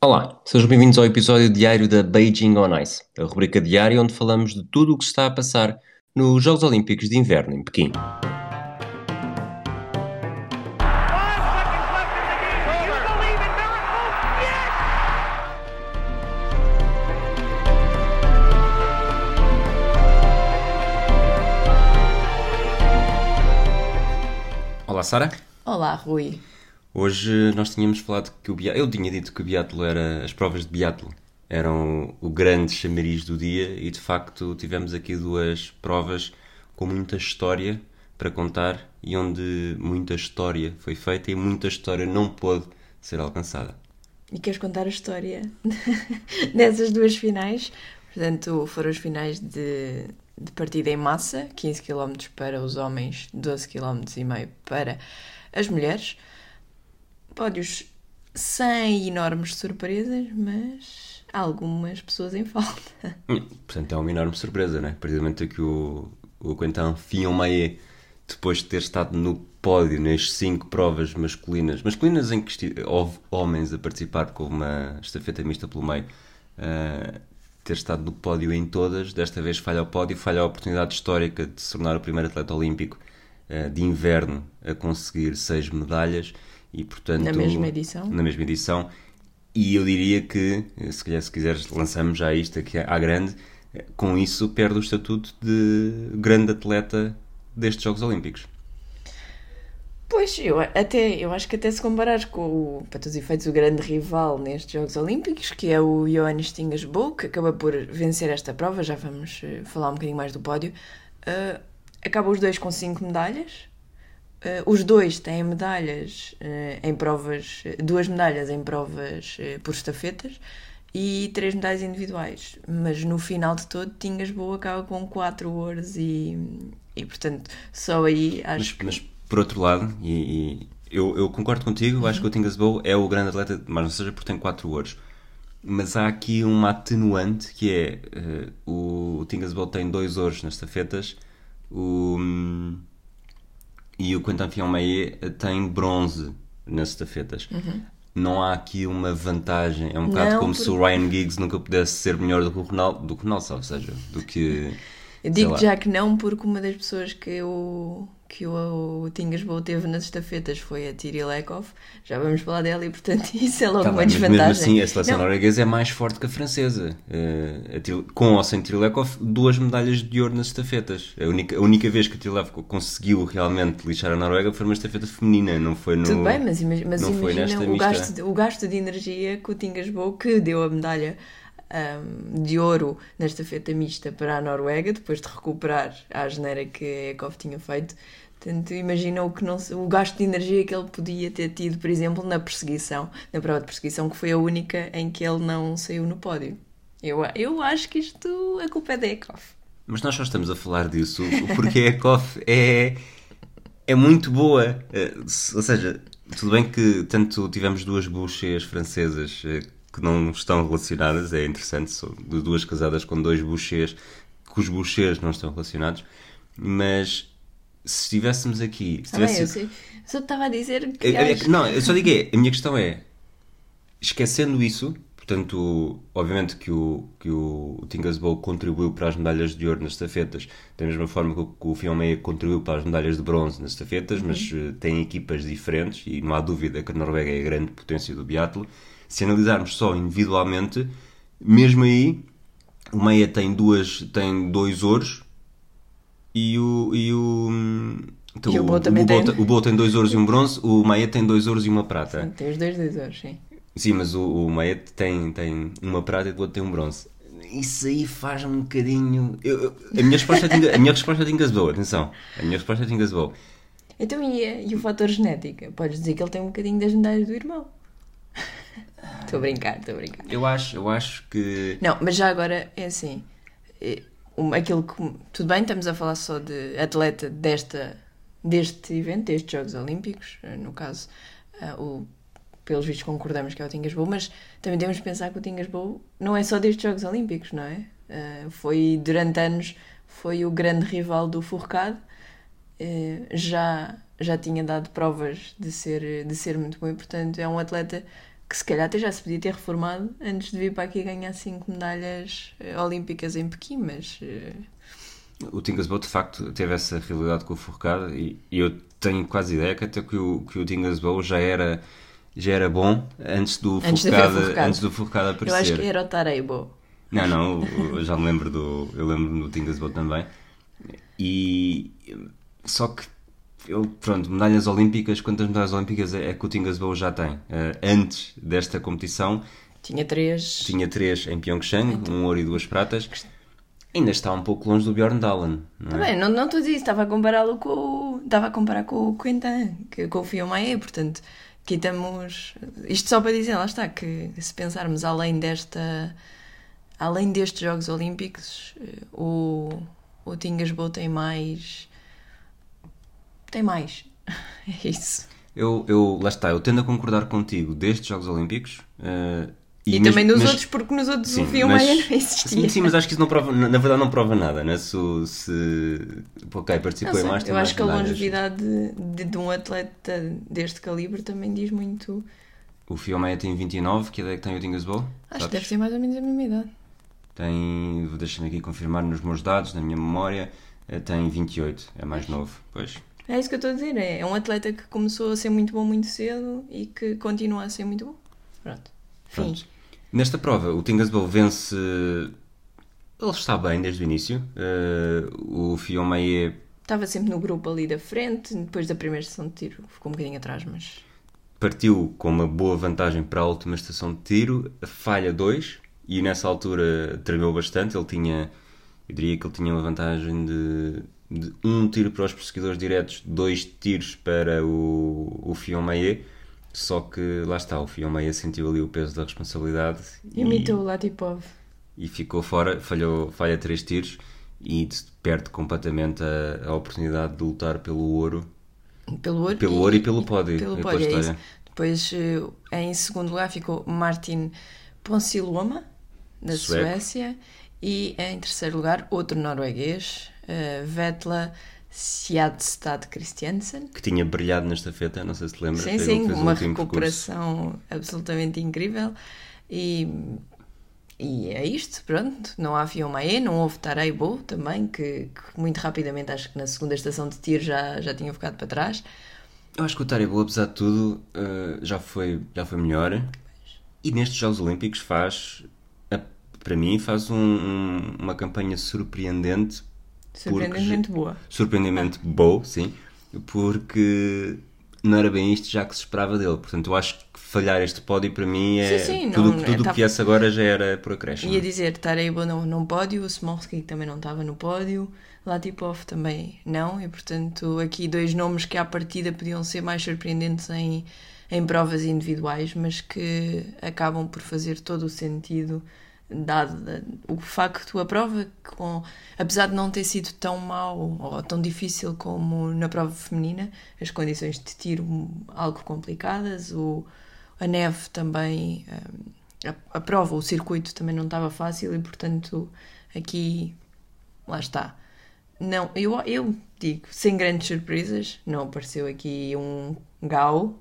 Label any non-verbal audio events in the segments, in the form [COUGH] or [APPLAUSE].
Olá, sejam bem-vindos ao episódio diário da Beijing on Ice, a rubrica diária onde falamos de tudo o que está a passar nos Jogos Olímpicos de Inverno em Pequim. Olá, Sara. Olá, Rui. Hoje nós tínhamos falado que o biatlo, eu tinha dito que o biatlo era, as provas de biatlo eram o grande chamariz do dia e de facto tivemos aqui duas provas com muita história para contar e onde muita história foi feita e muita história não pôde ser alcançada. E queres contar a história [LAUGHS] dessas duas finais? Portanto, foram as finais de, de partida em massa, 15 km para os homens, 12 km e meio para as mulheres pódios sem enormes surpresas, mas algumas pessoas em falta. Hum, portanto, é uma enorme surpresa, não é? A partir do momento que o, o Quentin Fillon-Maillet, depois de ter estado no pódio nas cinco provas masculinas, masculinas em que houve homens a participar com uma estafeta mista pelo meio, uh, ter estado no pódio em todas, desta vez falha o pódio, falha a oportunidade histórica de se tornar o primeiro atleta olímpico uh, de inverno a conseguir seis medalhas e portanto na mesma edição? na mesma edição. E eu diria que se calhar se quiseres lançamos já isto aqui à grande. Com isso perde o estatuto de grande atleta destes Jogos Olímpicos. Pois, eu, até, eu acho que até se comparares com, o, para todos os efeitos, o grande rival nestes Jogos Olímpicos, que é o Johannes Tingasbo, que acaba por vencer esta prova, já vamos eh, falar um bocadinho mais do pódio, uh, acaba os dois com cinco medalhas, os dois têm medalhas uh, em provas, duas medalhas em provas uh, por estafetas e três medalhas individuais. Mas no final de todo, Tingas Boa acaba com quatro ouros e, e portanto, só aí acho mas, que... mas por outro lado, e, e eu, eu, concordo contigo, uhum. acho que o Tingas Boa é o grande atleta, mas não seja porque tem quatro ouros. Mas há aqui uma atenuante que é o, o Tingas Boa tem dois ouros nas estafetas. O, hum, e o Quentin Fillon-Maillet tem bronze nas estafetas. Uhum. Não há aqui uma vantagem. É um bocado não, como por... se o Ryan Giggs nunca pudesse ser melhor do que o Ronaldo, do que o ou seja, do que. Eu digo já que não, porque uma das pessoas que eu que o, o Tingasboa teve nas estafetas foi a Tiri Lekov. Já vamos falar dela e, portanto, [LAUGHS] isso é logo tá uma bem, desvantagem. Mesmo assim, a seleção norueguesa é mais forte que a francesa. Uh, a com ou sem Tiri Lekov, duas medalhas de ouro nas estafetas. A única, a única vez que a Tiri Lekov conseguiu realmente lixar a Noruega foi numa estafeta feminina, não foi no. Tudo bem, mas, mas imagina o gasto, o gasto de energia que o Tingasboa, que deu a medalha um, de ouro nesta feta mista para a Noruega, depois de recuperar a geneira que a Ekov tinha feito. Portanto, imagina o, que não, o gasto de energia que ele podia ter tido, por exemplo, na perseguição, na prova de perseguição, que foi a única em que ele não saiu no pódio. Eu, eu acho que isto, a culpa é da Ekov. Mas nós só estamos a falar disso porque a Ekov é, é muito boa. Eh, ou seja, tudo bem que tanto tivemos duas buchas francesas eh, que não estão relacionadas, é interessante, são duas casadas com dois bouchers, os bouchers não estão relacionados, mas se estivéssemos aqui. Se tivesse... ah, eu sei. Só estava a dizer que. É, é, não, eu só digo é, a minha questão é, esquecendo isso, portanto, obviamente que o, que o Tingasbow contribuiu para as medalhas de ouro nas estafetas, da mesma forma que o, que o contribuiu para as medalhas de bronze nas estafetas, uhum. mas uh, tem equipas diferentes e não há dúvida que a Noruega é a grande potência do biatlo se analisarmos só individualmente, mesmo aí, o Meia tem, duas, tem dois ouros e o. E o então, e o, também o, tem... o Boa tem dois ouros e um bronze, o Meia tem dois ouros e uma prata. Sim, tem os dois dois ouros, sim. Sim, mas o, o Meia tem, tem uma prata e o Boa tem um bronze. Isso aí faz um bocadinho. Eu, eu, a minha resposta é a minha resposta é Tingasbow, atenção. A minha resposta é Tingasbow. Então, e, e o fator genética? Podes dizer que ele tem um bocadinho das medalhas do irmão. Estou a brincar, estou a brincar. Eu acho, eu acho que. Não, mas já agora é assim. É, aquilo que. Tudo bem, estamos a falar só de atleta desta, deste evento, destes Jogos Olímpicos, eh, no caso, uh, o, pelos vistos concordamos que é o Tingasbow, mas também temos de pensar que o Tingasbow não é só destes Jogos Olímpicos, não é? Uh, foi, durante anos, foi o grande rival do Fourcade. Uh, já, já tinha dado provas de ser, de ser muito bom e, portanto, é um atleta que se calhar até já se podia ter reformado antes de vir para aqui ganhar cinco medalhas eh, olímpicas em Pequim, mas eh, O Tingasbow de facto teve essa realidade com o Forcada e, e eu tenho quase ideia que até que o, que o Tingasbow já era, já era bom antes do Antes Forcada. antes do Forcada eu acho aparecer. que era o Tareibo. Não, não, eu já me lembro do. Eu lembro do Tingasbow também. E. Só que. Ele, pronto, medalhas olímpicas, quantas medalhas olímpicas é, é que o Tingasbow já tem? Eh, antes desta competição, Tinha três. tinha três em Pyeongchang, um ouro e duas pratas. Ainda está um pouco longe do Bjorn Dahlen, não é? Tá bem, não, não estou a dizer isso, estava a compará-lo com o. Estava a comparar com o Quentin, que, com o Fiomae, portanto, aqui estamos. Isto só para dizer, lá está, que se pensarmos além desta. Além destes Jogos Olímpicos, eh, o, o Tingasbow tem mais. Tem mais. [LAUGHS] É isso. Eu, eu, lá está, eu tendo a concordar contigo destes Jogos Olímpicos. eh, E, mesmo- também nos mas- outros, porque nos outros Sim, o Fiomae mas- [LAUGHS] não existia. Sim, sim, mas acho que isso não prova, na na verdade não prova nada, né? Se, se ok, participou em mais, eu acho que a longevidade de, de, um atleta deste calibre também diz muito. O Fiomeia tem 29, que idade é que tem o Dingasbow? Acho que deve ter mais ou menos a mesma idade. Tem, deixa-me aqui confirmar nos meus dados, na minha memória, eh, tem 28, é mais novo. Pois. É isso que eu estou a dizer. É um atleta que começou a ser muito bom muito cedo e que continua a ser muito bom. Pronto. Fim. Pronto. Nesta prova, o Tingasbow vence. Ele está bem desde o início. Eh, o Fiomeia Estava sempre no grupo ali da frente, depois da primeira sessão de tiro ficou um bocadinho atrás, mas. partiu com uma boa vantagem para a última estação de tiro, falha 2 e nessa altura tremeu bastante. Ele tinha, eu diria que ele tinha uma vantagem de um tiro para os perseguidores diretos, dois tiros para o, o Fionmaie. Só que lá está, o Fionmaie sentiu ali o peso da responsabilidade e, Imitou o Latipov. e ficou fora, falhou, falha três tiros e perde completamente a, a oportunidade de lutar pelo ouro Pelo ouro, Pelo ouro e pelo pódio, Pelo e pódio, é. Depois, eh, em segundo lugar, ficou Martin Ponsiluoma, da. Suécia. E em terceiro lugar, outro norueguês, eh, Vetla Sjadstad Christiansen. que tinha brilhado na estafeta, não sei se te lembras. Sim, sim, uma recuperação absolutamente incrível. E, e é isto, pronto. Não há Fiomae, não houve Tareibo também, que, que muito rapidamente, acho que na segunda estação de tiro já, já tinha ficado para trás. Eu acho que o Taribo, apesar de tudo, eh, já, foi, já foi melhor. E nestes Jogos Olímpicos faz, para mim, faz um- um- uma campanha surpreendente. Surpreendentemente boa. Surpreendentemente boa, sim. Porque não era bem isto já que se esperava dele. Portanto, eu acho que falhar este pódio para mim é. Sim, sim, tudo não- tudo o tá- que viesse agora já era por acréscimo. Ia dizer, Tareibo não, não pódio, o Smolski também não estava no pódio, Latipov também não, e portanto aqui dois nomes que à partida podiam ser mais surpreendentes em, em provas individuais, mas que acabam por fazer todo o sentido, dado da- o facto, a prova, com, apesar de não ter sido tão mau ou tão difícil como na prova feminina, as condições de tiro algo complicadas, o, a neve também. hum, a, a prova, o circuito também não estava fácil e, portanto, aqui, lá está. Não, eu, eu digo, sem grandes surpresas, não apareceu aqui um Gau,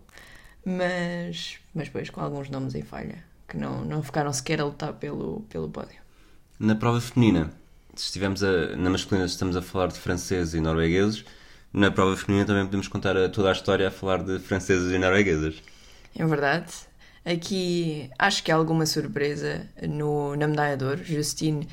mas, mas depois com alguns nomes em falha, que não, não ficaram sequer a lutar pelo, pelo pódio. Na prova feminina, se estivemos a, na masculina estamos a falar de franceses e noruegueses, na prova feminina também podemos contar a- toda a história a falar de franceses e norueguesas. É verdade. Aqui acho que há alguma surpresa no, na medalha de ouro. Justine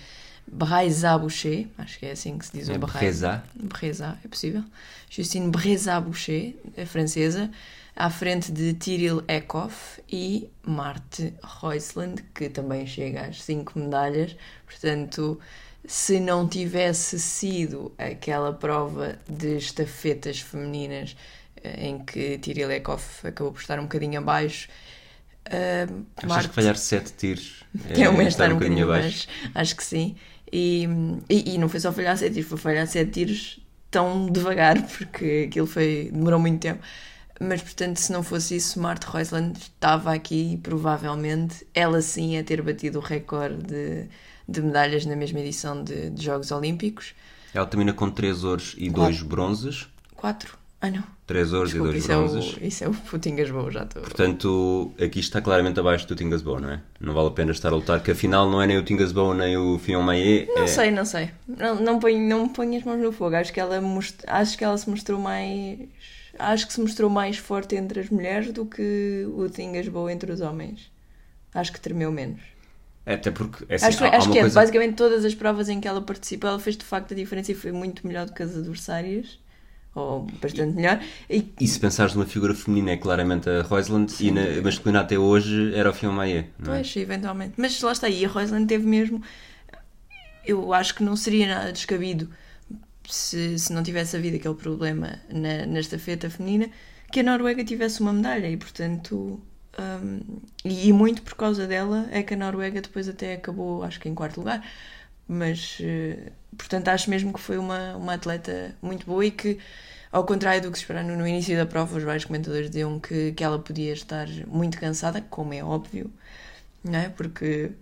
Breza-Boucher, acho que é assim que se diz É o Breza. Breza. Breza, é possível. Justine Breza-Boucher, a francesa, à frente de Tyril Eckhoff e Marte Reusland, que também chega às 5 medalhas. Portanto, se não tivesse sido aquela prova de estafetas femininas eh, em que Tyril Eckhoff acabou por estar um bocadinho abaixo, eh, Achas Marte- que falhar 7 tiros [LAUGHS] é o mesmo estar estar um bocadinho abaixo. Acho que sim. E, e, e não foi só falhar sete tiros, foi falhar sete tiros tão devagar, [LAUGHS] porque aquilo foi, demorou muito tempo. Mas, portanto, se não fosse isso, Marte Reusland estava aqui, provavelmente, ela sim a ter batido o recorde de, de medalhas na mesma edição de, de Jogos Olímpicos. Ela termina com 3 ouros e 2 bronzes. Quatro. Ah, não. Três ouros Desculpa, e dois isso é, bronzes. o, isso é o Putingas Boa, já estou. Portanto, aqui está claramente abaixo do Tingas Bow, não é? Não vale a pena estar a lutar, que afinal não é nem o Tingas Bow nem o Fion Maé. Não é... sei, não sei. Não, não, ponho, não ponho as mãos no fogo. Acho que, ela most... Acho que ela se mostrou mais. Acho que se mostrou mais forte entre as mulheres do que o Tingas Boa entre os homens. Acho que tremeu menos. Até porque, é assim, acho acho que é, coisa... basicamente todas as provas em que ela participou, ela fez de facto a diferença e foi muito melhor do que as adversárias. Ou bastante melhor. E E se pensares numa figura feminina é claramente a Roisland e na masculina até hoje era o não é? Pois, eventualmente. Mas lá está, e a Roisland teve mesmo. Eu acho que não seria nada descabido se, se não tivesse havido aquele problema na, na feminina que a Noruega tivesse uma medalha e, portanto. hum, e, e muito por causa dela é que a Noruega depois até acabou, acho que em quarto lugar. Mas, eh, portanto, acho mesmo que foi uma, uma atleta muito boa e que, ao contrário do que se esperava no início da prova, os vários comentadores diziam que, que ela podia estar muito cansada, como é óbvio, não é? Porque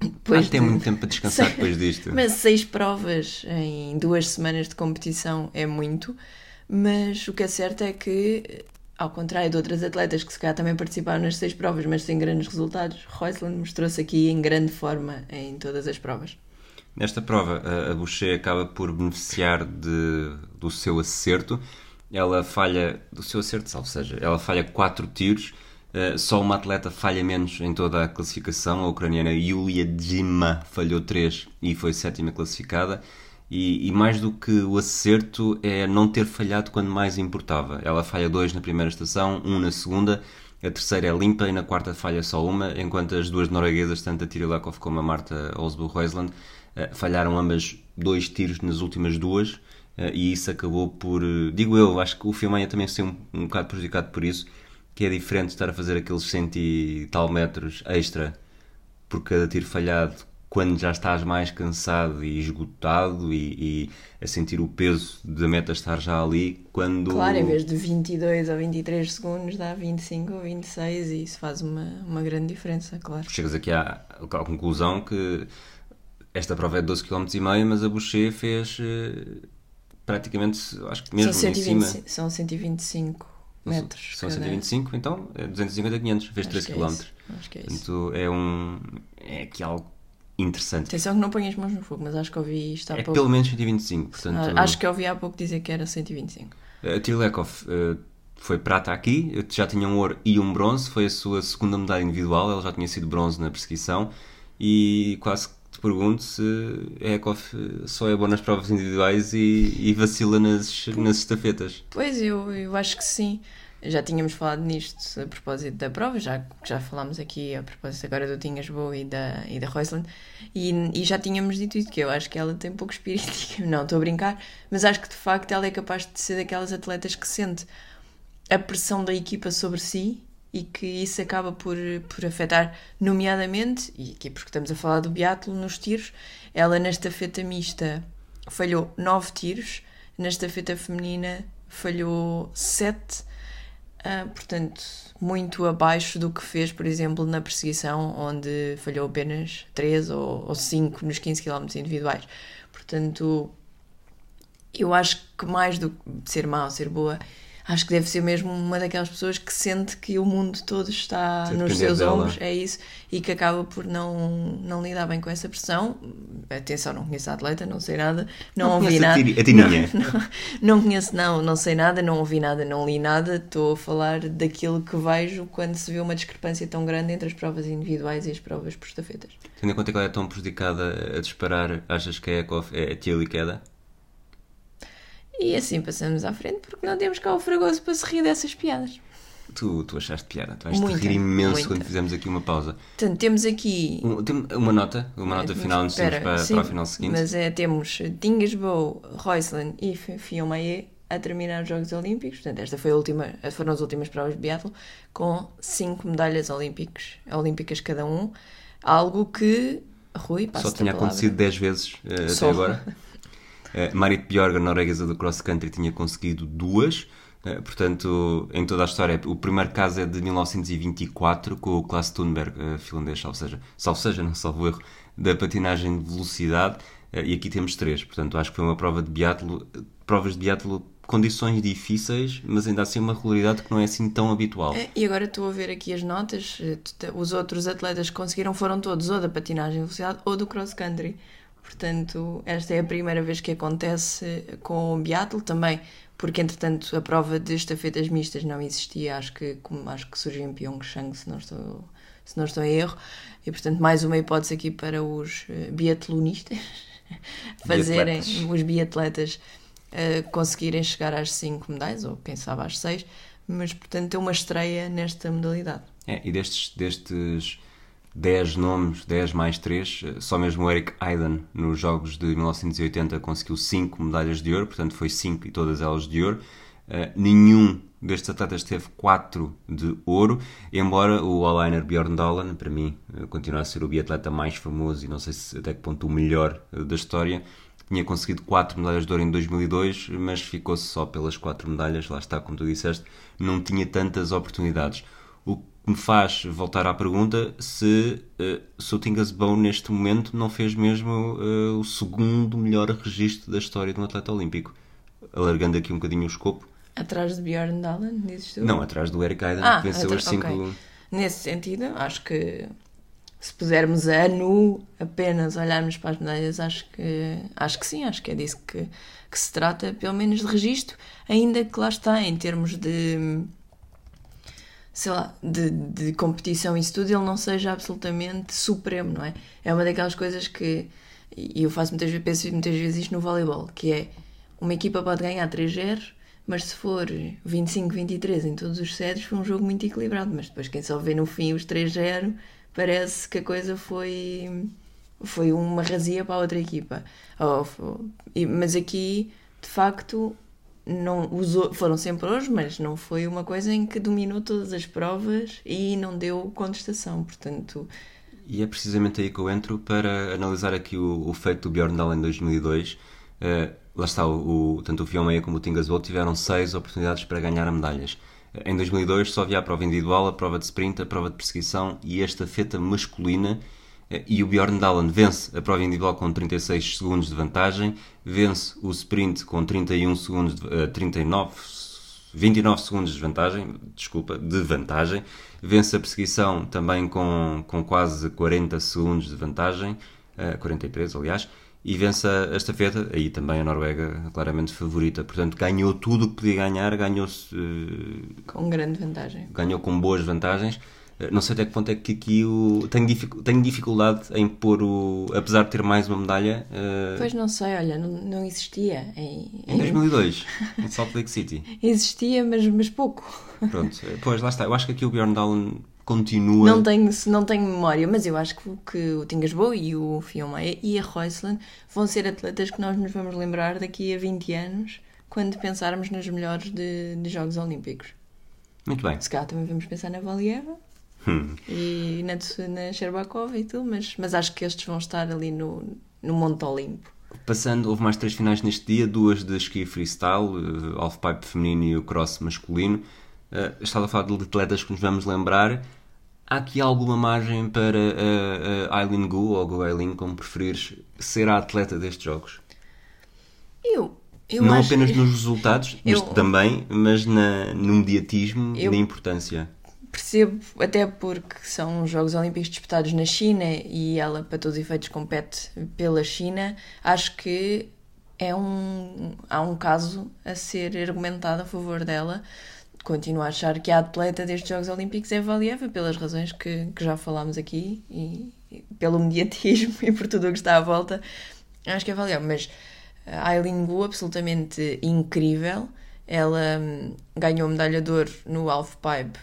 Ah, depois tem de- muito tempo para descansar [LAUGHS] depois disto. Mas seis provas em duas semanas de competição é muito. Mas o que é certo é que, ao contrário de outras atletas que se calhar também participaram nas seis provas, mas sem grandes resultados, Roisland mostrou-se aqui em grande forma em todas as provas. Nesta prova, a- a Boucher acaba por beneficiar de, do seu acerto. Ela falha, do seu acerto, ou seja, ela falha quatro tiros. Eh, só uma atleta falha menos em toda a classificação. A ucraniana Yulia Dzima falhou três e foi sétima classificada. E, e mais do que o acerto é não ter falhado quando mais importava. Ela falha dois na primeira estação, um na segunda. A terceira é limpa e na quarta falha só uma, enquanto as duas norueguesas, tanto a Tiri Lakov como a Marta Osbo-Roisland, eh, falharam ambas dois tiros nas últimas duas eh, e isso acabou por, digo eu, acho que o Filmanha também se um, um bocado prejudicado por isso, que é diferente estar a fazer aqueles cento e tal metros extra por cada tiro falhado quando já estás mais cansado e esgotado e, e a sentir o peso da meta estar já ali, quando... Claro, em vez de 22 ou 23 segundos, dá 25 ou 26 e isso faz uma, uma grande diferença, claro. chegas aqui à, à conclusão que esta prova é de 12 km e meio, mas a Boucher fez eh, praticamente, acho que mesmo são, em cima. 120, são 125 metros. São cada- 125, então é 250 500, fez Acho 3 que é km. isso, Acho que é isso. Portanto, é um. É aqui algo interessante. Atenção que não ponhas as mãos no fogo, mas acho que ouvi isto há É pouco. pelo menos 125. Portanto, Ah, Acho que ouvi há pouco dizer que era 125. A Trilekov eh, foi prata aqui, eh, já tinha um ouro e um bronze, foi a sua segunda medalha individual, ela já tinha sido bronze na perseguição e quase pergunto se a Ekov eh, só é boa nas provas individuais e, e vacila nas, nas estafetas. Pois, eu, eu acho que sim. Já tínhamos falado nisto a propósito da prova, já, já falámos aqui a propósito agora do Tinhas Boa e da, e da Roisland, e, e já tínhamos dito isso, que eu acho que ela tem pouco espírito. [LAUGHS] Não, estou a brincar, mas acho que de facto ela é capaz de ser daquelas atletas que sente a pressão da equipa sobre si e que isso acaba por, por afetar, nomeadamente, e aqui porque estamos a falar do biatlo nos tiros, ela na estafeta mista falhou 9 tiros, na estafeta feminina falhou 7, ah, portanto, muito abaixo do que fez, por exemplo, na perseguição, onde falhou apenas 3 ou, ou 5 nos 15 km individuais. Portanto, eu acho que mais do que ser má ou ser boa, acho que deve ser mesmo uma daquelas pessoas que sente que o mundo todo está Se nos seus dela. ombros, é isso, e que acaba por não, não lidar bem com essa pressão. Atenção, não conheço a atleta, não sei nada, não, Não ouvi nada. Tiri- a Tininha? Não, [LAUGHS] não, não conheço, não, não sei nada, não ouvi nada, não li nada. Estou a falar daquilo que vejo quando se vê uma discrepância tão grande entre as provas individuais e as provas por estafetas. Tendo em conta que ela é tão prejudicada a disparar, achas que a Ekov é a tia liqueda? E assim passamos à frente porque não temos cá o Fragoso para se rir dessas piadas. Tu, tu achaste piada, tu vais te Muita, rir imenso muita. quando fizemos aqui uma pausa. Portanto, temos aqui. Um- tem uma nota, uma nota final irmos Espera, para, sim, para a final seguinte. Mas é, temos Dingasbow, Roisland e Fionmaé a terminar os Jogos Olímpicos. Portanto, esta foi a última, foram as últimas provas de biatlo com cinco medalhas olímpicos, olímpicas cada um. Algo que, Rui, passa Só tinha acontecido 10 vezes eh, até agora. [LAUGHS] Uh, Marit Bjorg, norueguesa do cross country, tinha conseguido duas. Eh, portanto, em toda a história, o primeiro caso é de 1924 com o Klaas Thunberg, eh, finlandês, salvo seja, salvo seja, não salvo erro, da patinagem de velocidade. Eh, e aqui temos três. Portanto, acho que foi uma prova de biatlo. Provas de biatlo condições difíceis, mas ainda assim uma regularidade que não é assim tão habitual. E agora estou a ver aqui as notas. eh, Os outros atletas que conseguiram foram todos ou da patinagem de velocidade ou do cross-country. Portanto, esta é a primeira vez que acontece com o biatlo também, porque entretanto a prova de estafetas mistas não existia. Acho que, como- acho que surgiu em Pyeongchang, se não estou, se não estou em erro. E portanto, mais uma hipótese aqui para os eh, biatlonistas [LAUGHS] fazerem, Biatletas. os biatletas eh, conseguirem chegar às 5 medalhas, ou quem sabe às 6, mas portanto é uma estreia nesta modalidade. É, e destes, destes 10 nomes, 10 mais 3, só mesmo o Eric Aiden nos Jogos de 1980 conseguiu 5 medalhas de ouro, portanto foi 5 e todas elas de ouro. Uh, nenhum destes atletas teve 4 de ouro, embora o all-liner Bjorn Dahlen, para mim, uh, continua a ser o biatleta mais famoso e não sei se até que ponto o melhor uh, da história. Tinha conseguido 4 medalhas de ouro em 2002, mas ficou-se só pelas 4 medalhas, lá está, como tu disseste, não tinha tantas oportunidades. Que me faz voltar à pergunta se, uh, se o Tingas Bone neste momento não fez mesmo uh, o segundo melhor registro da história de um atleta olímpico. Alargando aqui um bocadinho o escopo. Atrás de Bjorn Dahlen, dizes tu? Não, atrás do Eric Aiden, Ah, que venceu as 5. ok. Nesse sentido, acho que se pusermos a nu apenas olharmos para as medalhas, acho que, acho que sim, acho que é disso que, que se trata, pelo menos de registro, ainda que lá está, em termos de sei lá, de, de competição e tudo, ele não seja absolutamente supremo, não é? É uma daquelas coisas que, e eu faço muitas vezes, penso muitas vezes isto no voleibol, que é uma equipa pode ganhar 3-0, mas se for 25-23 em todos os sets, foi um jogo muito equilibrado, mas depois quem só vê no fim os 3-0, parece que a coisa foi foi uma razia para a outra equipa. Mas aqui, de facto, não usou, foram sempre hoje, mas não foi uma coisa em que dominou todas as provas e não deu contestação. Portanto, E é precisamente aí que eu entro para analisar aqui o, o feito do Bjorn Dahl em 2002. Eh, lá está, o, o- tanto o Fion Meia como o Tingas Bolt tiveram seis oportunidades para ganhar medalhas. Eh, Em 2002 só havia a prova individual, a prova de sprint, a prova de perseguição e a estafeta masculina. Eh, E o Bjorn Dahlen vence a prova individual com 36 segundos de vantagem, vence o sprint com 31 segundos, de, eh, 39 29 segundos de vantagem, desculpa, de vantagem. Vence a perseguição também com, com quase 40 segundos de vantagem, eh, 43 aliás, e vence a estafeta, aí também a Noruega claramente favorita. Portanto, ganhou tudo o que podia ganhar, ganhou-se, eh, com grande vantagem. ganhou com boas vantagens. Eh, Não sei até que ponto é que aqui o... tenho, dificu- tenho dificuldade em pôr o. Apesar de ter mais uma medalha, eh, Pois não sei, olha, não, não existia. Em, em 2002, [LAUGHS] em Salt Lake City. Existia, mas, mas pouco. Pronto, eh, pois lá está. Eu acho que aqui o Bjorn Dahlen continua. Não tenho, não tenho memória, mas eu acho que, o- que o Tingas Boa e o Fion Meia e a Roysland vão ser atletas que nós nos vamos lembrar daqui a 20 anos, quando pensarmos nos melhores de, de Jogos Olímpicos. Muito bem. Se calhar também vamos pensar na Valieva Hum. e na, na Sherbakova e tudo, mas, mas acho que estes vão estar ali no, no Monte Olimpo. Passando, houve mais três finais neste dia, duas de esqui freestyle, uh, halfpipe feminino e o cross masculino. Uh, estava a falar de atletas que nos vamos lembrar. Há aqui alguma margem para uh, uh, Aileen Gu, ou Gu Aileen, como preferires, ser a atleta destes jogos? Eu, eu Não acho apenas nos resultados, [LAUGHS] Eu- isto também, mas na, no mediatismo e Eu- na importância. Percebo, até porque são os Jogos Olímpicos disputados na China e ela, para todos os efeitos, compete pela China. Acho que é um, há um caso a ser argumentado a favor dela. Continuo a achar que a atleta destes Jogos Olímpicos é Valieva, pelas razões que, que já falámos aqui e, e pelo mediatismo [LAUGHS] e por tudo o que está à volta. Acho que é Valieva, mas a Aileen Gu, absolutamente incrível. Ela hum, ganhou medalha de ouro no halfpipe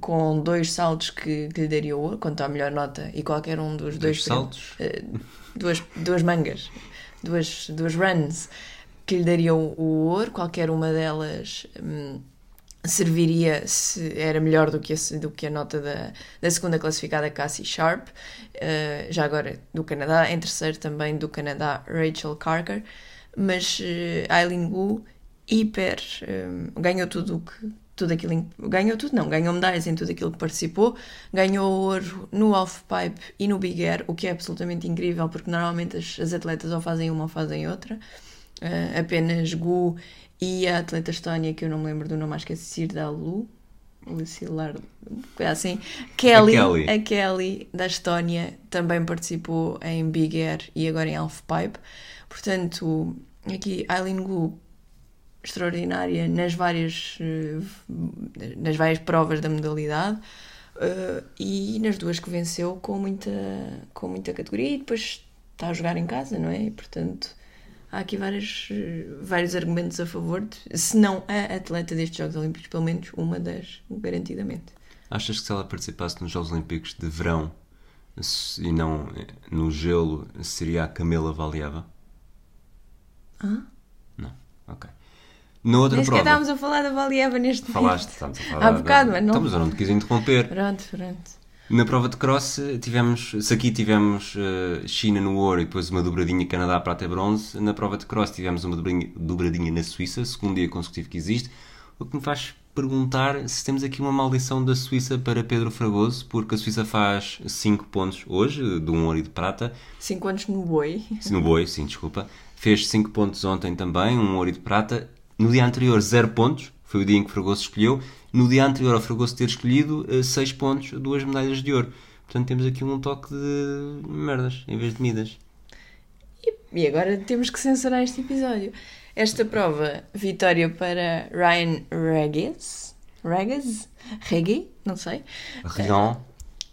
com dois saltos que, que lhe daria ouro, quanto à melhor nota, e qualquer um dos dois, Dois saltos? eh, duas, duas mangas, duas, duas runs que lhe dariam o ouro, qualquer uma delas hum, serviria se era melhor do que a, do que a nota da, da segunda classificada Cassie Sharp, eh, já agora do Canadá, em terceiro também do Canadá Rachel Carker, mas eh, Aileen Wu hiper hum, ganhou tudo o que tudo aquilo em- ganhou tudo não ganhou medalhas em tudo aquilo que participou ganhou ouro no halfpipe e no big air o que é absolutamente incrível porque normalmente as, as atletas ou fazem uma ou fazem outra Uh, apenas Gu e a atleta estónia, que eu não me lembro do nome, acho que é Sirdalu. Lucilar, assim. Kelly, a Kelly. a Kelly da Estónia também participou em Big Air e agora em Half Pipe. Portanto, aqui Aileen Gu extraordinária nas várias eh, nas várias provas da modalidade uh, e nas duas que venceu com muita com muita categoria e depois está a jogar em casa não é e, portanto há aqui vários, vários argumentos a favor, de, se não a atleta destes Jogos Olímpicos, pelo menos uma das, garantidamente. Achas que se ela participasse nos Jogos Olímpicos de verão e não no gelo, seria a Camila Valieva? Ah? Não, ok. Na outra Nem prova. estávamos a falar da Valieva neste Falaste, estávamos a falar. Há bocado, mas não. Estamos, eu não te quis interromper. Pronto, pronto. Na prova de cross tivemos, se aqui tivemos uh, China no ouro e depois uma dobradinha Canadá, prata e bronze, na prova de cross tivemos uma dobradinha, dobradinha na Suíça, segundo dia consecutivo que existe, o que me faz perguntar se temos aqui uma maldição da Suíça para Pedro Fragoso, porque a Suíça faz 5 pontos hoje, de um ouro e de prata. 5 pontos no boi. No boi, sim, desculpa. Fez 5 pontos ontem também, um ouro e de prata. No dia anterior, 0 pontos, foi o dia em que Fragoso escolheu no dia anterior ao Fragoso ter escolhido 6 uh, pontos, duas medalhas de ouro. Portanto, temos aqui um toque de merdas em vez de midas. E agora temos que censurar este episódio. Esta prova, vitória para Ryan Regis. Regis? Regi? Não sei. Rion.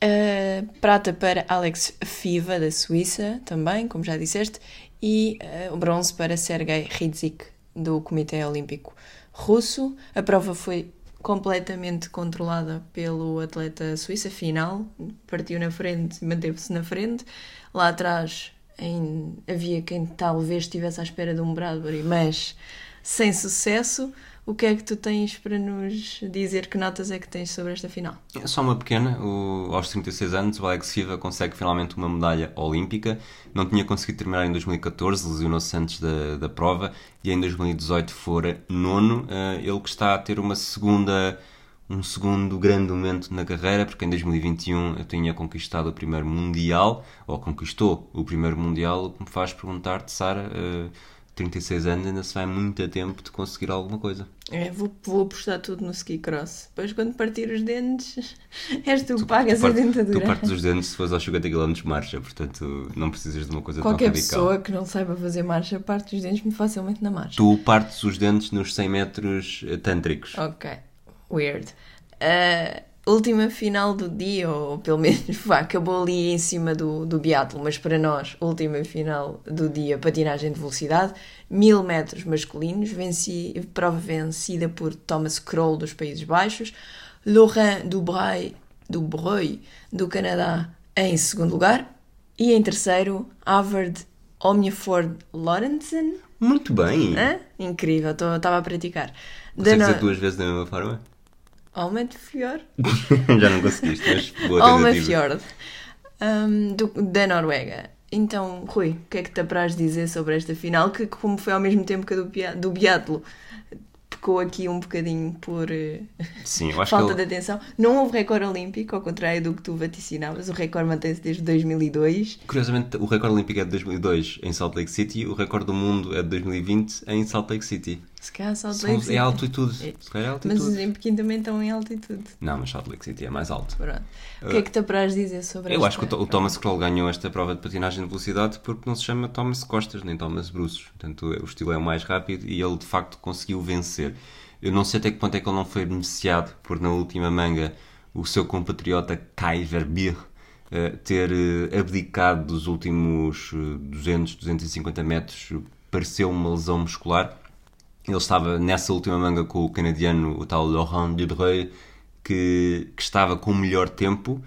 Uh, prata para Alex Fiva, da Suíça, também, como já disseste. E uh, bronze para Sergei Ridzik, do Comitê Olímpico Russo. A prova foi completamente controlada pelo atleta suíça final, partiu na frente, manteve-se na frente. Lá atrás em, havia quem talvez estivesse à espera de um Bradbury, mas sem sucesso. O que é que tu tens para nos dizer? Que notas é que tens sobre esta final? É só uma pequena. O, aos 36 anos, o Alex Fiva consegue finalmente uma medalha olímpica. Não tinha conseguido terminar em 2014, lesionou-se antes da, da prova e em 2018 fora nono. Uh, ele que está a ter uma segunda um segundo grande momento na carreira, porque em 2021 eu tinha conquistado o primeiro Mundial, ou conquistou o primeiro Mundial, o que me faz perguntar-te, Sara, uh, 36 anos ainda se vai muito a tempo de conseguir alguma coisa. É, vou, vou apostar tudo no ski cross. Depois, quando partir os dentes, [LAUGHS] és tu que pagas tu, a dentadura. Tu partes os dentes se fores aos 50 km de marcha, portanto não precisas de uma coisa Qualquer tão radical. Qualquer pessoa que não saiba fazer marcha parte os dentes muito facilmente na marcha. Tu partes os dentes nos 100 metros eh, tântricos. Ok, weird. Uh, última final do dia, ou pelo menos [LAUGHS] vá, acabou ali em cima do, do biatlo, mas para nós, última final do dia, patinagem de velocidade, mil metros masculinos, venci, prova vencida por Thomas Kroll dos Países Baixos, Laurent Dubreuil, Dubreuil do Canadá em segundo lugar, e em terceiro, Havard Omniaford Lorenzen. Muito bem! Hã? Incrível, estava a praticar. Consegues dizer duas vezes da mesma forma? Almedfjord. [LAUGHS] Já não conseguiste, mas boa Almedfjord. Um, do, da Noruega. Então, Rui, o que é que te apraz dizer sobre esta final? Que, como foi ao mesmo tempo que a do, do biatlo, pecou aqui um bocadinho por uh, Sim, falta ele... de atenção. Não houve recorde olímpico, ao contrário do que tu vaticinavas. O recorde mantém-se desde 2002. Curiosamente, o recorde olímpico é de 2002 em Salt Lake City, o recorde do mundo é de 2020 em Salt Lake City. Se calhar Salt Lake City. É altitude. É. Se calhar é altitude. Mas em Pequim também estão em altitude. Não, mas Salt Lake City é mais alto. Pronto. O que é que te apraz dizer sobre Eu acho que o, o Thomas Kroll ganhou esta prova de patinagem de velocidade porque não se chama Thomas Costas nem Thomas Bruços. Portanto, o estilo é o mais rápido e ele de facto conseguiu vencer. Eu não sei até que ponto é que ele não foi beneficiado por na última manga o seu compatriota Kai Verbeer uh, ter uh, abdicado dos últimos uh, 200, 250 metros. Pareceu uma lesão muscular ele estava nessa última manga com o canadiano, o tal Laurent Dubreuil, que, que estava com o melhor tempo,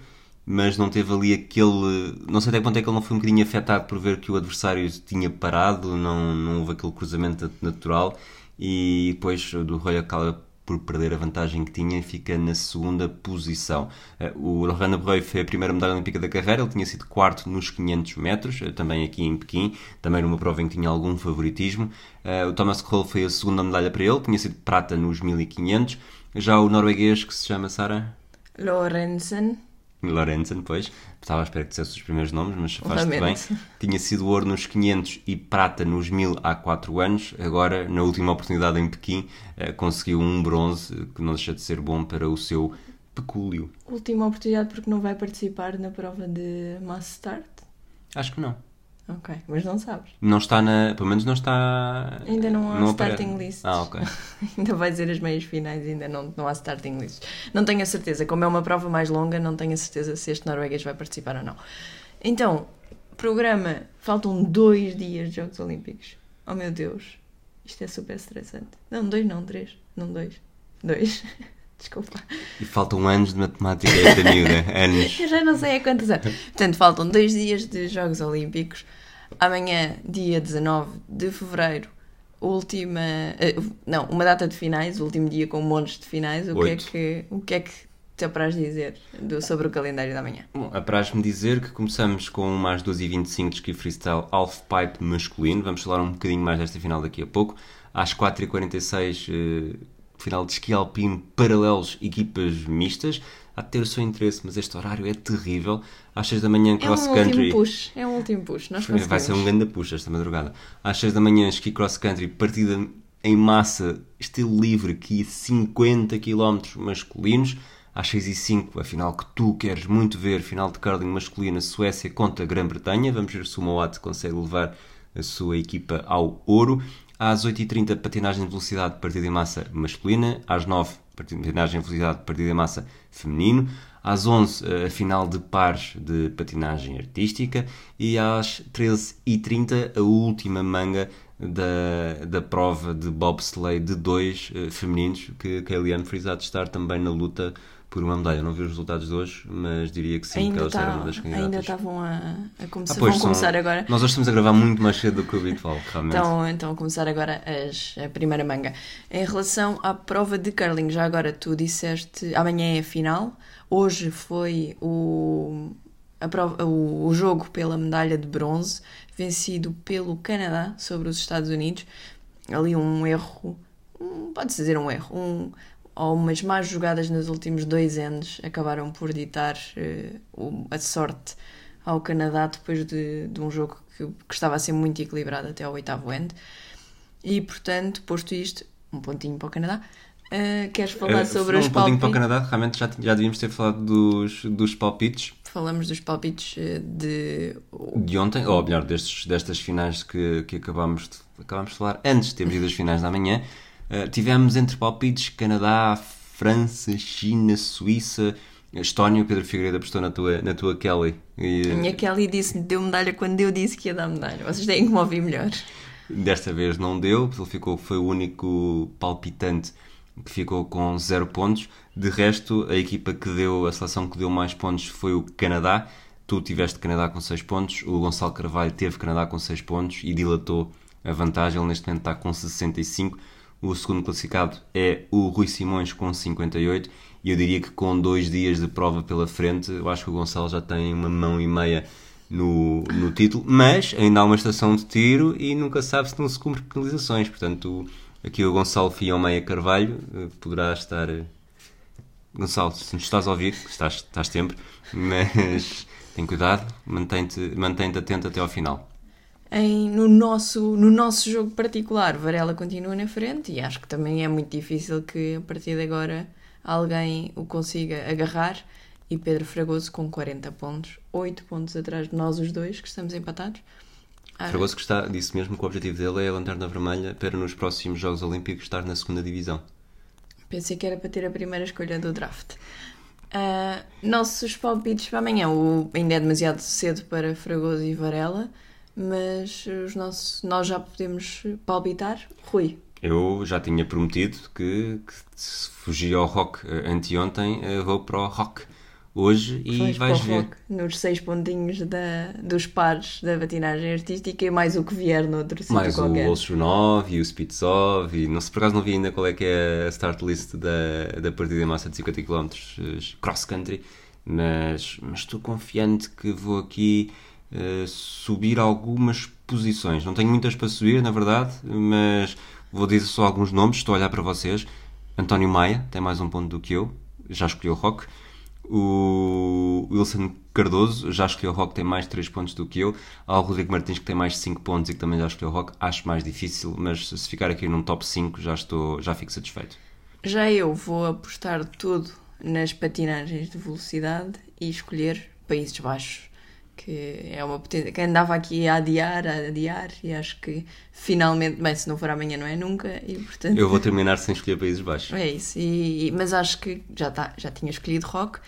mas não teve ali aquele. Não sei até quanto é que ele não foi um bocadinho afetado por ver que o adversário tinha parado, não, não houve aquele cruzamento natural e depois o Dubreuil acaba por perder a vantagem que tinha e fica na segunda posição. Eh, o Laurent Breuil foi a primeira medalha olímpica da carreira, ele tinha sido quarto nos 500 metros, eh, também aqui em Pequim, também numa prova em que tinha algum favoritismo. Eh, o Thomas Kroll foi a segunda medalha para ele, tinha sido prata nos 1500. Já o norueguês, que se chama Sara? Lorenzen. Lorenzen, pois. Estava à espera que dissesse os primeiros nomes, mas faz-te bem. Tinha sido ouro nos 500 e prata nos 1000 há 4 anos. Agora, na última oportunidade em Pequim, eh, conseguiu um bronze, que não deixa de ser bom para o seu pecúlio. Última oportunidade porque não vai participar na prova de Mass Start. Acho que não. Ok, mas não sabes. Não está na. Pelo menos não está. Ainda não há apare- starting lists. Ah, ok. [LAUGHS] Ainda vai dizer as meias finais, ainda não, não há starting lists. Não tenho a certeza, como é uma prova mais longa, não tenho a certeza se este norueguês vai participar ou não. Então, programa, faltam dois dias de Jogos Olímpicos. Oh meu Deus, isto é super estressante. Não, dois não, três. Não, dois. Dois. [LAUGHS] Desculpa. E faltam anos de matemática a esta miúda. [LAUGHS] Anos. Eu já não sei há quantos anos. Portanto, faltam dois dias de Jogos Olímpicos. Amanhã, dia 19 de fevereiro, última. eh, não, uma data de finais, o último dia com montes de finais. O que é Oito. que, o que, é que te apraz dizer do, sobre o calendário da manhã? Bom, apraz-me dizer que começamos com uma às 12h25 de ski freestyle halfpipe masculino. Vamos falar um bocadinho mais desta final daqui a pouco. Às 4h46, eh, final de esqui alpino paralelos, equipas mistas. Há de ter o seu interesse, mas este horário é terrível. Às 6 da manhã, É um cross country. último push. É um último push. Nós. Vai ser um grande puxa esta madrugada. Às 6 da manhã, ski cross country, partida em massa, estilo livre, aqui 50 km masculinos. Às 6 e 5, a final que tu queres muito ver, final de curling masculina, Suécia contra a Grã-Bretanha. Vamos ver se o Moat consegue levar a sua equipa ao ouro. Às 8h30, patinagem de velocidade, partida em massa masculina. Às 9, patinagem de velocidade, partida em massa feminino. Às 11, a final de pares de patinagem artística. E às 13h30, a última manga da, da prova de bobsleigh de dois eh, femininos, que que a Eliane de estar também na luta por uma medalha. Não vi os resultados de hoje, mas diria que sim, que Ainda, elas eram tá, uma das candidatas. ainda estavam a, a começar. Ah, pois, vão são- começar agora. Nós hoje estamos a gravar muito mais cedo do que o habitual, realmente. Então, então a começar agora as, a primeira manga. Em relação à prova de curling, já agora tu disseste amanhã é a final. Hoje foi o, a prova, o, o jogo pela medalha de bronze, vencido pelo Canadá sobre os Estados Unidos. Ali um erro, um- pode-se dizer um erro, um, ou umas más jogadas nos últimos dois anos acabaram por ditar eh, o- a sorte ao Canadá depois de, de um jogo que, que estava a ser muito equilibrado até ao oitavo end. E, portanto, posto isto, um pontinho para o Canadá, eh, queres falar Eh, sobre um os pontinho para o palpites? Canadá, realmente já, já devíamos ter falado dos, dos palpites Falamos dos palpites eh, de... de ontem, ou melhor, destes, destas finais que, que acabámos, de, acabámos de falar antes de termos ido às finais da manhã. Eh, tivemos entre palpites Canadá, França, China, Suíça, Estónia. O Pedro Figueiredo apostou na tua, na tua Kelly. E, A minha Kelly disse deu medalha quando eu disse que ia dar medalha. Vocês têm que me ouvir melhor. Desta vez não deu, ele ficou, foi o único palpitante que ficou com zero pontos. De resto, a equipa que deu, a seleção que deu mais pontos foi o Canadá. Tu tiveste Canadá com 6 pontos, o Gonçalo Carvalho teve Canadá com 6 pontos e dilatou a vantagem. Ele neste momento está com 65. O segundo classificado é o Rui Simões com 58. E eu diria que com dois dias de prova pela frente, eu acho que o Gonçalo já tem uma mão e meia no, no título, mas ainda há uma estação de tiro e nunca sabe se não se cumpre penalizações. Portanto, aqui o Gonçalo Fião Meia Carvalho eh, poderá estar. eh, Gonçalo, se nos estás a ouvir, estás, estás sempre, [LAUGHS] mas tem cuidado, mantém-te mantém atento até ao final. Em, no, nosso, no nosso jogo particular, Varela continua na frente e acho que também é muito difícil que a partir de agora alguém o consiga agarrar. E Pedro Fragoso com 40 pontos, 8 pontos atrás de nós os dois, que estamos empatados. Ah, Fragoso que está, disse mesmo que o objetivo dele é a lanterna vermelha para nos próximos Jogos Olímpicos estar na segunda divisão. Pensei que era para ter a primeira escolha do draft. Ah, nossos palpites para amanhã. O, ainda é demasiado cedo para Fragoso e Varela, mas os nossos, nós já podemos palpitar. Rui, Eu já tinha prometido que, que se fugir ao rock eh, anteontem, eh, vou para o rock hoje e Vais ver. rock nos seis pontinhos da, dos pares da patinagem artística e mais o que vier noutro sítio Mais o. Olshunov e o Spitsov e não sei por acaso não vi ainda qual é que é a start list da, da partida em massa de 50 km cross country, mas, mas estou confiante que vou aqui eh, subir algumas posições. Não tenho muitas para subir, na verdade, mas vou dizer só alguns nomes. Estou a olhar para vocês. António Maia tem mais um ponto do que eu, já escolheu o rock. O Wilson Cardoso já escolheu o Rock, tem mais 3 pontos do que eu. Há o Rodrigo Martins que tem mais 5 pontos e que também já escolheu o Rock. Acho mais difícil, mas se ficar aqui num top 5 já, estou, já fico satisfeito. Já eu vou apostar tudo nas patinagens de velocidade e escolher Países Baixos, que é uma potência que andava aqui a adiar, a adiar, e acho que finalmente, bem, se não for amanhã não é nunca, e portanto... Eu vou terminar sem escolher Países Baixos. É isso, e, mas acho que já, tá, já tinha escolhido rock,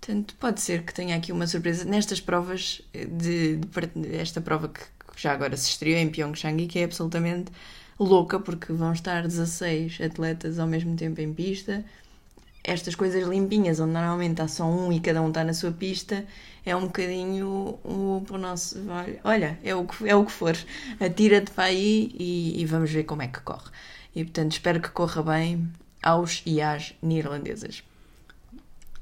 portanto pode ser que tenha aqui uma surpresa nestas provas, de, de esta prova que já agora se estreou em Pyeongchang e que é absolutamente louca, porque vão estar 16 atletas ao mesmo tempo em pista, estas coisas limpinhas, onde normalmente há só um e cada um está na sua pista, é um bocadinho o, o nosso. Olha, é o que, é o que for, atira-te para aí e, e, vamos ver como é que corre. E portanto, espero que corra bem aos e às neerlandesas.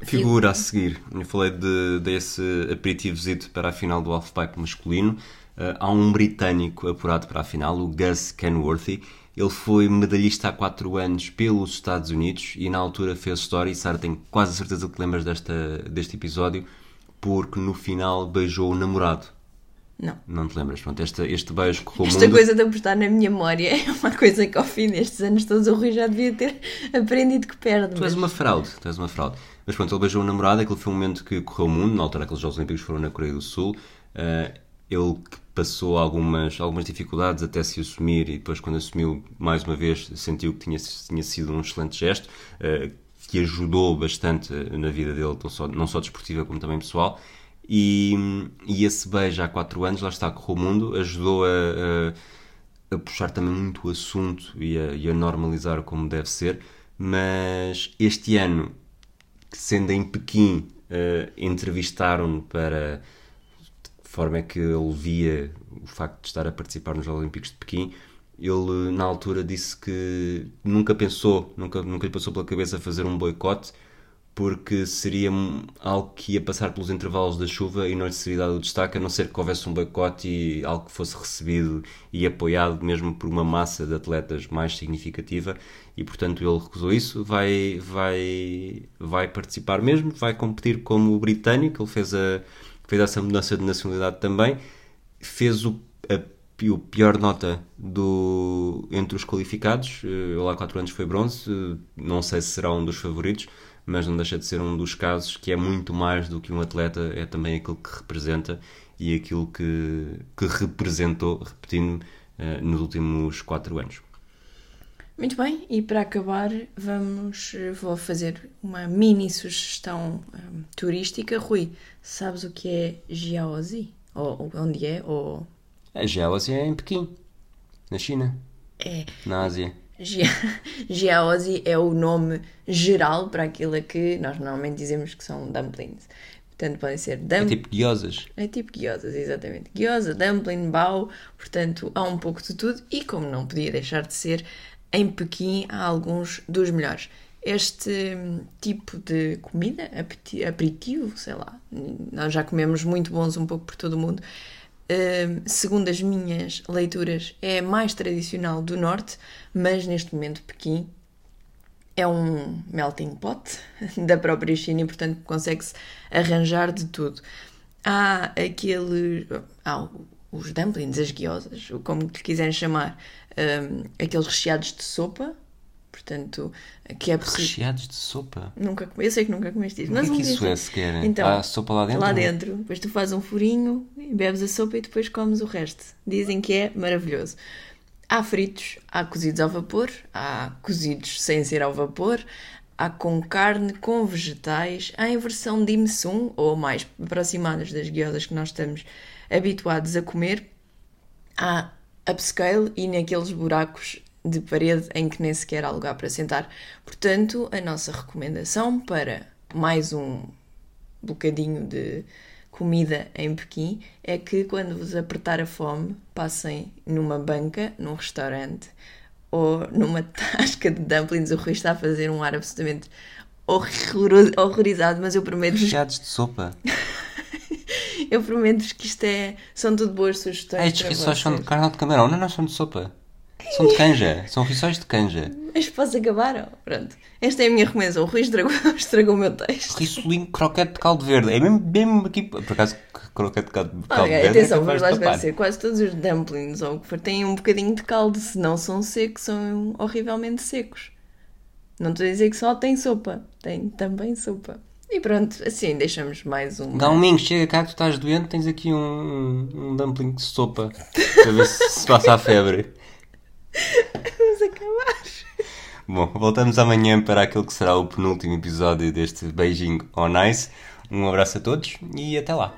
Figura a seguir, eu falei de, desse aperitivozito para a final do Halfpipe masculino. Uh, há um britânico apurado para a final, o Gus Kenworthy ele foi medalhista há 4 anos pelos Estados Unidos e na altura fez história, e Sara tem quase a certeza que lembras desta, deste episódio, porque no final beijou o namorado. Não. Não te lembras? Pronto, este, este beijo correu Esta mundo... coisa de apostar na minha memória é uma coisa que ao fim destes anos todos o Rui já devia ter aprendido que perde. Tu mas... és uma fraude, tu és uma fraude. Mas pronto, ele beijou o namorado, aquele foi um momento que correu o mundo, na altura aqueles Jogos Olímpicos foram na Coreia do Sul. Uh, ele passou algumas, algumas dificuldades até se assumir e depois quando assumiu mais uma vez sentiu que tinha, tinha sido um excelente gesto uh, que ajudou bastante na vida dele, não só, não só desportiva como também pessoal. E, e esse beijo há 4 anos, lá está, correu o mundo, ajudou a, a, a puxar também muito o assunto e a, e a normalizar como deve ser, mas este ano, sendo em Pequim, uh, entrevistaram-no para forma é que ele via o facto de estar a participar nos Olímpicos de Pequim, ele na altura disse que nunca pensou, nunca, nunca lhe passou pela cabeça fazer um boicote porque seria algo que ia passar pelos intervalos da chuva e não lhe seria dado o destaque, a não ser que houvesse um boicote e algo que fosse recebido e apoiado mesmo por uma massa de atletas mais significativa. E portanto ele recusou isso, vai, vai, vai participar mesmo, vai competir como britânico, ele fez a fez essa mudança de nacionalidade também, fez o, a, o pior nota do, entre os qualificados, ele há 4 anos foi bronze, eh, não sei se será um dos favoritos, mas não deixa de ser um dos casos que é muito mais do que um atleta, é também aquilo que representa e aquilo que, que representou, repetindo, eh, nos últimos 4 anos. Muito bem, e para acabar, vamos vou fazer uma mini sugestão um, turística. Rui, sabes o que é Jiaozi? Ou, onde é? Ou... A Jiaozi é em Pequim, na China. É. Na Ásia. Jiaozi [LAUGHS] é o nome geral para aquilo que nós normalmente dizemos que são dumplings. Portanto, podem ser dumplings. É tipo guiosas. É tipo guiosas, exatamente. Guiosa, dumpling, bao. Portanto, há um pouco de tudo. E como não podia deixar de ser, em Pequim há alguns dos melhores. Este tipo de comida, aperitivo, sei lá, nós já comemos muito bons um pouco por todo o mundo. Uh, segundo as minhas leituras, é mais tradicional do norte, mas neste momento Pequim é um melting pot [LAUGHS] da própria China e, portanto, consegue-se arranjar de tudo. Há aquele. Há os dumplings, as guiosas, como lhe quiserem chamar, um, aqueles recheados de sopa, portanto, que é possível. Recheados de sopa? Nunca Eu sei que nunca comeste isso. Mas o que, é que isso é sequer? Então, Há sopa lá dentro? Lá dentro. Depois tu fazes um furinho, bebes a sopa e depois comes o resto. Dizem que é maravilhoso. Há fritos, há cozidos ao vapor, há cozidos sem ser ao vapor, há com carne, com vegetais, há em versão dim sum, ou mais aproximadas das guiosas que nós estamos habituados a comer. Há upscale e naqueles buracos de parede em que nem sequer há lugar para sentar. Portanto, a nossa recomendação para mais um bocadinho de comida em Pequim é que quando vos apertar a fome, passem numa banca, num restaurante ou numa [LAUGHS] tasca de dumplings. O Rui está a fazer um ar absolutamente horrorizado, mas eu prometo. Recheados de sopa. [LAUGHS] Eu prometo-vos que isto é. São tudo boas sugestões. Estes rissóis são de carne de camarão, não, não são de sopa. São de canja. São rissóis de canja. As pós acabaram. Pronto. Esta é a minha recomendação. O Rui estragou, [LAUGHS] estragou o meu texto. Rissolinho croquete de caldo verde. É mesmo, mesmo aqui. Por acaso, croquete de caldo, caldo Ok, verde. atenção, é vamos lá esclarecer. Quase todos os dumplings ou o que for têm um bocadinho de caldo. Se não são secos, são horrivelmente secos. Não estou a dizer que só tem sopa. Tem também sopa. E pronto, assim deixamos mais um. Galminho, chega cá que tu estás doente, tens aqui um, um, um dumpling de sopa para ver se se passa a febre. Vamos acabar. Bom, voltamos amanhã para aquele que será o penúltimo episódio deste Beijing on Ice. Um abraço a todos e até lá.